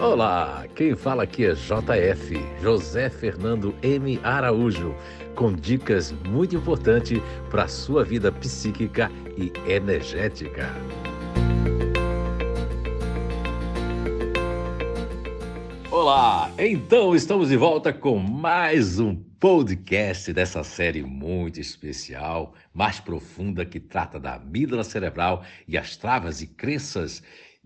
Olá, quem fala aqui é JF, José Fernando M. Araújo, com dicas muito importantes para a sua vida psíquica e energética. Olá, então estamos de volta com mais um podcast dessa série muito especial, mais profunda, que trata da amígdala cerebral e as travas e crenças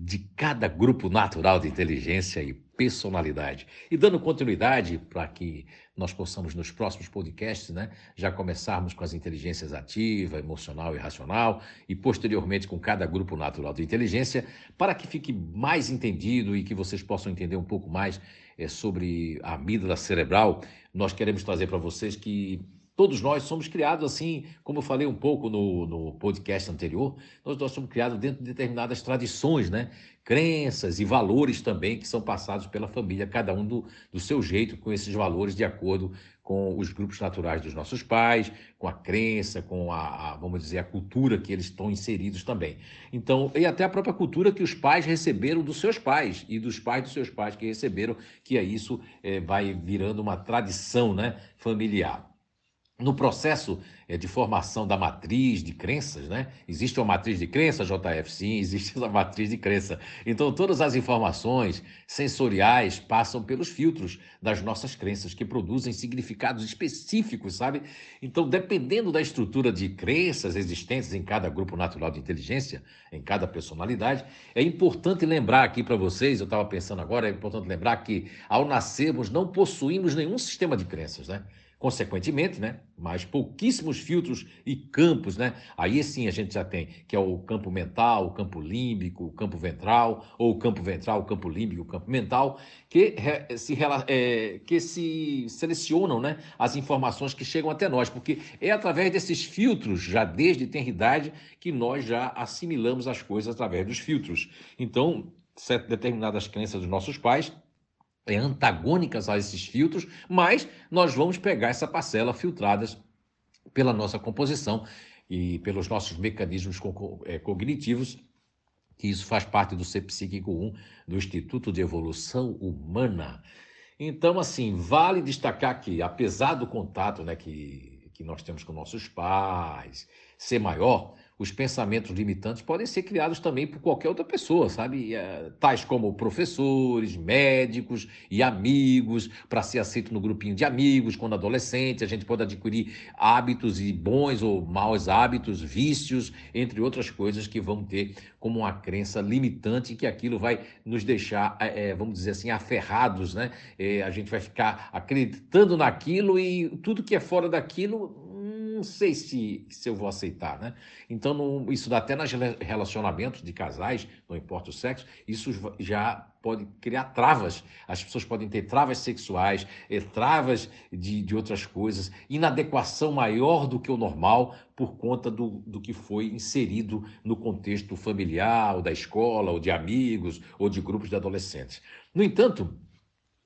de cada grupo natural de inteligência e personalidade. E dando continuidade para que nós possamos, nos próximos podcasts, né, já começarmos com as inteligências ativa, emocional e racional, e posteriormente com cada grupo natural de inteligência, para que fique mais entendido e que vocês possam entender um pouco mais é, sobre a amígdala cerebral, nós queremos trazer para vocês que Todos nós somos criados assim, como eu falei um pouco no, no podcast anterior, nós, nós somos criados dentro de determinadas tradições, né? crenças e valores também que são passados pela família, cada um do, do seu jeito, com esses valores de acordo com os grupos naturais dos nossos pais, com a crença, com a, a, vamos dizer, a cultura que eles estão inseridos também. Então, e até a própria cultura que os pais receberam dos seus pais e dos pais dos seus pais que receberam, que é isso é, vai virando uma tradição né, familiar no processo é, de formação da matriz de crenças, né? Existe uma matriz de crença, JF? Sim, existe uma matriz de crença. Então, todas as informações sensoriais passam pelos filtros das nossas crenças, que produzem significados específicos, sabe? Então, dependendo da estrutura de crenças existentes em cada grupo natural de inteligência, em cada personalidade, é importante lembrar aqui para vocês, eu estava pensando agora, é importante lembrar que ao nascermos não possuímos nenhum sistema de crenças, né? Consequentemente, né, mais pouquíssimos filtros e campos, né? Aí sim a gente já tem, que é o campo mental, o campo límbico, o campo ventral, ou o campo ventral, o campo límbico, o campo mental, que se, é, que se selecionam, né, as informações que chegam até nós, porque é através desses filtros, já desde tenridade, que nós já assimilamos as coisas através dos filtros. Então, determinadas crenças dos nossos pais é, antagônicas a esses filtros, mas nós vamos pegar essa parcela filtradas pela nossa composição e pelos nossos mecanismos é, cognitivos, que isso faz parte do Ser Psíquico 1 do Instituto de Evolução Humana. Então, assim, vale destacar que, apesar do contato né, que, que nós temos com nossos pais ser maior, os pensamentos limitantes podem ser criados também por qualquer outra pessoa, sabe? É, tais como professores, médicos e amigos, para ser aceito no grupinho de amigos, quando adolescente, a gente pode adquirir hábitos e bons ou maus hábitos, vícios, entre outras coisas que vão ter como uma crença limitante que aquilo vai nos deixar, é, vamos dizer assim, aferrados, né? É, a gente vai ficar acreditando naquilo e tudo que é fora daquilo não sei se, se eu vou aceitar, né? Então, não, isso dá até nos relacionamentos de casais, não importa o sexo, isso já pode criar travas. As pessoas podem ter travas sexuais, eh, travas de, de outras coisas, inadequação maior do que o normal por conta do, do que foi inserido no contexto familiar, ou da escola, ou de amigos, ou de grupos de adolescentes. No entanto,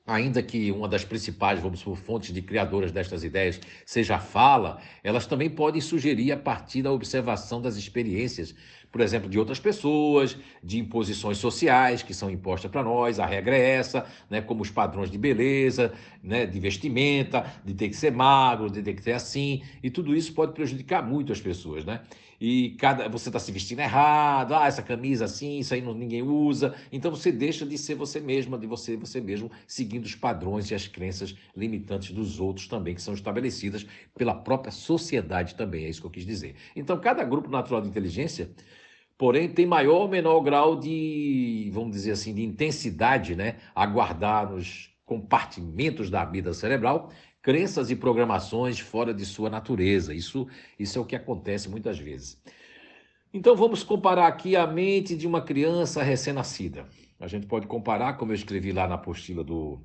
ainda que uma das principais, vamos por fontes de criadoras destas ideias seja a fala, elas também podem sugerir a partir da observação das experiências, por exemplo, de outras pessoas, de imposições sociais que são impostas para nós, a regra é essa, né, como os padrões de beleza, né, de vestimenta, de ter que ser magro, de ter que ser assim, e tudo isso pode prejudicar muito as pessoas, né? e cada você está se vestindo errado, ah, essa camisa assim, isso aí não, ninguém usa. Então você deixa de ser você mesma, de você você mesmo, seguindo os padrões e as crenças limitantes dos outros também, que são estabelecidas pela própria sociedade também, é isso que eu quis dizer. Então, cada grupo natural de inteligência, porém, tem maior ou menor grau de, vamos dizer assim, de intensidade, né, a guardar nos compartimentos da vida cerebral crenças e programações fora de sua natureza. Isso, isso é o que acontece muitas vezes. Então vamos comparar aqui a mente de uma criança recém-nascida. A gente pode comparar, como eu escrevi lá na apostila do,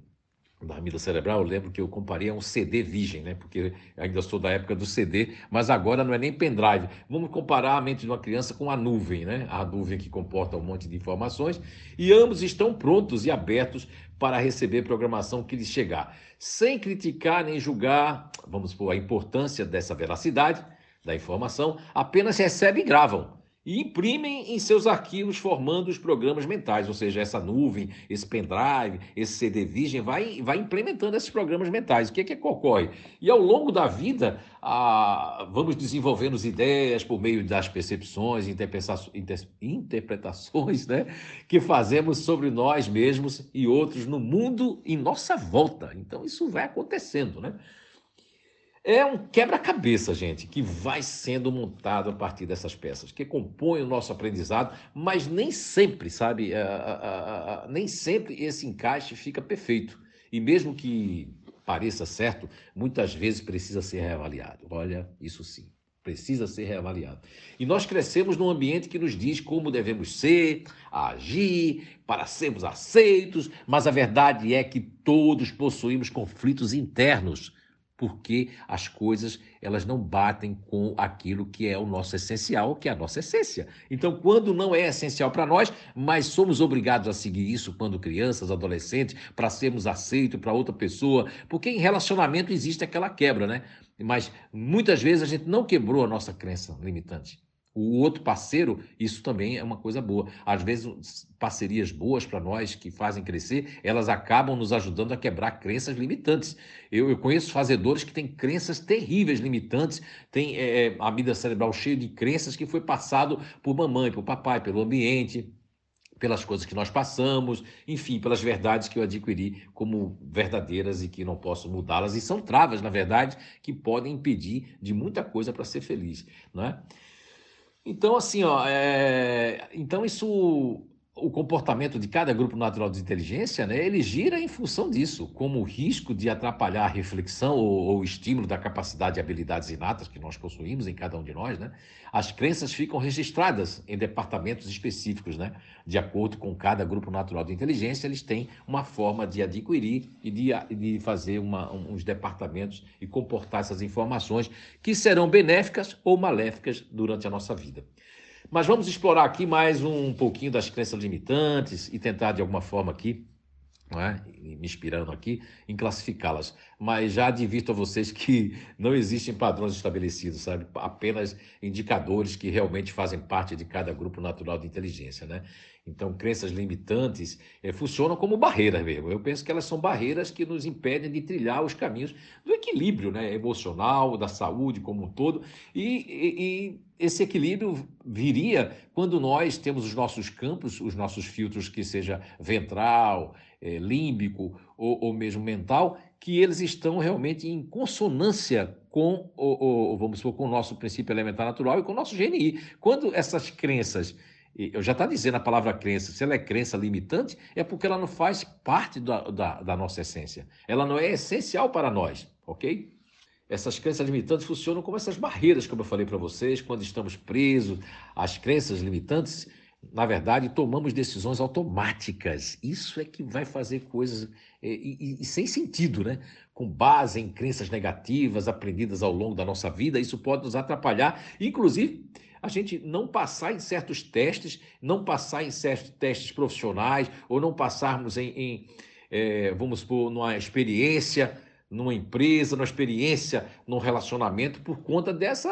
da amígdala cerebral, eu lembro que eu comparei a um CD virgem, né? Porque ainda sou da época do CD, mas agora não é nem pendrive. Vamos comparar a mente de uma criança com a nuvem, né? A nuvem que comporta um monte de informações, e ambos estão prontos e abertos para receber programação que lhes chegar, sem criticar nem julgar, vamos supor, a importância dessa veracidade da informação, apenas recebem e gravam. E imprimem em seus arquivos formando os programas mentais, ou seja, essa nuvem, esse pendrive, esse CD Vision vai, vai implementando esses programas mentais. O que é que ocorre? E ao longo da vida, vamos desenvolvendo as ideias por meio das percepções, interpretações né, que fazemos sobre nós mesmos e outros no mundo em nossa volta. Então, isso vai acontecendo, né? É um quebra-cabeça, gente, que vai sendo montado a partir dessas peças, que compõem o nosso aprendizado, mas nem sempre, sabe, nem sempre esse encaixe fica perfeito. E mesmo que pareça certo, muitas vezes precisa ser reavaliado. Olha, isso sim, precisa ser reavaliado. E nós crescemos num ambiente que nos diz como devemos ser, agir, para sermos aceitos, mas a verdade é que todos possuímos conflitos internos porque as coisas elas não batem com aquilo que é o nosso essencial, que é a nossa essência. Então, quando não é essencial para nós, mas somos obrigados a seguir isso quando crianças, adolescentes, para sermos aceitos para outra pessoa, porque em relacionamento existe aquela quebra, né? Mas muitas vezes a gente não quebrou a nossa crença limitante. O outro parceiro, isso também é uma coisa boa. Às vezes, parcerias boas para nós que fazem crescer, elas acabam nos ajudando a quebrar crenças limitantes. Eu, eu conheço fazedores que têm crenças terríveis, limitantes, tem é, a vida cerebral cheia de crenças que foi passado por mamãe, por papai, pelo ambiente, pelas coisas que nós passamos, enfim, pelas verdades que eu adquiri como verdadeiras e que não posso mudá-las. E são travas, na verdade, que podem impedir de muita coisa para ser feliz, não é? Então, assim, ó, é... então isso o comportamento de cada grupo natural de inteligência, né, ele gira em função disso, como o risco de atrapalhar a reflexão ou, o estímulo da capacidade e habilidades inatas que nós possuímos em cada um de nós, né? As crenças ficam registradas em departamentos específicos, né? De acordo com cada grupo natural de inteligência, eles têm uma forma de adquirir e de, de fazer uma, uns departamentos e comportar essas informações que serão benéficas ou maléficas durante a nossa vida. Mas vamos explorar aqui mais um pouquinho das crenças limitantes e tentar, de alguma forma, aqui, é? me inspirando aqui, em classificá-las. Mas já advirto a vocês que não existem padrões estabelecidos, sabe? Apenas indicadores que realmente fazem parte de cada grupo natural de inteligência, né? Então, crenças limitantes é, funcionam como barreiras mesmo. Eu penso que elas são barreiras que nos impedem de trilhar os caminhos do equilíbrio né, emocional, da saúde como um todo. E, e, e esse equilíbrio viria quando nós temos os nossos campos, os nossos filtros, que seja ventral, é, límbico ou, ou, mesmo mental, que eles estão realmente em consonância com o, o, vamos supor, com o nosso princípio elementar natural e com o nosso GNI. Quando essas crenças eu já está dizendo a palavra crença, se ela é crença limitante, é porque ela não faz parte da, da, da, nossa essência. Ela não é essencial para nós, ok? Essas crenças limitantes funcionam como essas barreiras, como eu falei para vocês, quando estamos presos às crenças limitantes, na verdade, tomamos decisões automáticas. Isso é que vai fazer coisas e, e, e, sem sentido, né? Com base em crenças negativas aprendidas ao longo da nossa vida, isso pode nos atrapalhar, inclusive a gente não passar em certos testes, não passar em certos testes profissionais, ou não passarmos em, em é, vamos supor, numa experiência, numa empresa, numa experiência, num relacionamento, por conta dessa,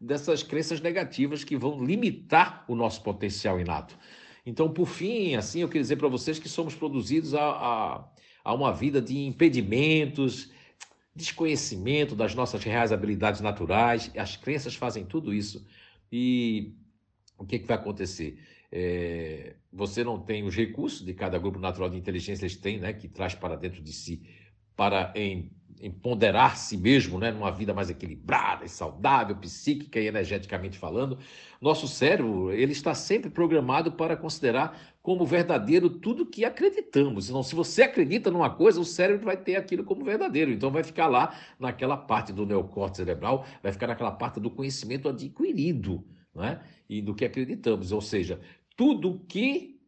dessas crenças negativas que vão limitar o nosso potencial inato. Então, por fim, assim, eu queria dizer para vocês que somos produzidos a, a, a uma vida de impedimentos, desconhecimento das nossas reais habilidades naturais. As crenças fazem tudo isso. E o que, que vai acontecer? É, você não tem os recursos de cada grupo natural de inteligência, eles têm, né, que traz para dentro de si, para em, empoderar si mesmo, né, numa vida mais equilibrada e saudável, psíquica e energeticamente falando. Nosso cérebro, ele está sempre programado para considerar como verdadeiro tudo que acreditamos. Então, se você acredita numa coisa, o cérebro vai ter aquilo como verdadeiro. Então, vai ficar lá naquela parte do neocórtex cerebral, vai ficar naquela parte do conhecimento adquirido, não é? E do que acreditamos. Ou seja, tudo que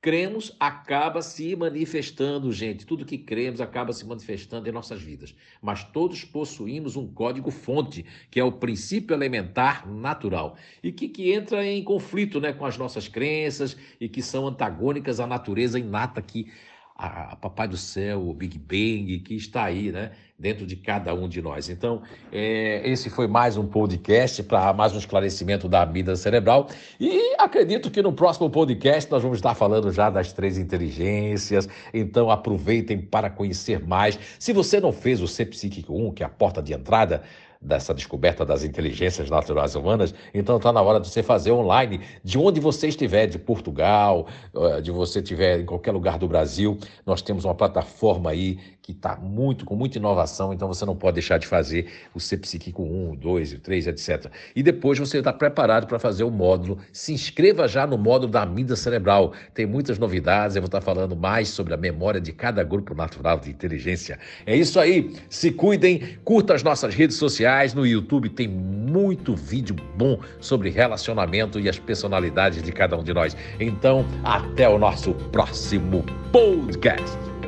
cremos acaba se manifestando, gente. Tudo que cremos acaba se manifestando em nossas vidas. Mas todos possuímos um código-fonte, que é o princípio elementar natural, e que, que entra em conflito né, com as nossas crenças e que são antagônicas à natureza inata que a, a Papai do Céu, o Big Bang, que está aí, né? Dentro de cada um de nós. Então, é, esse foi mais um podcast para mais um esclarecimento da vida cerebral. E acredito que no próximo podcast nós vamos estar falando já das três inteligências. Então, aproveitem para conhecer mais. Se você não fez o C Psíquico 1, que é a porta de entrada, dessa descoberta das inteligências naturais humanas, então está na hora de você fazer online, de onde você estiver, de Portugal, eh, de você estiver em qualquer lugar do Brasil, nós temos uma plataforma aí que está muito, com muita inovação, então você não pode deixar de fazer o C Psíquico 1, 2, 3, etc. E depois você está preparado para fazer o módulo. Se inscreva já no módulo da amígdala cerebral. Tem muitas novidades, eu vou estar falando mais sobre a memória de cada grupo natural de inteligência. É isso aí. Se cuidem, curta as nossas redes sociais. No YouTube tem muito vídeo bom sobre relacionamento e as personalidades de cada um de nós. Então, até o nosso próximo podcast.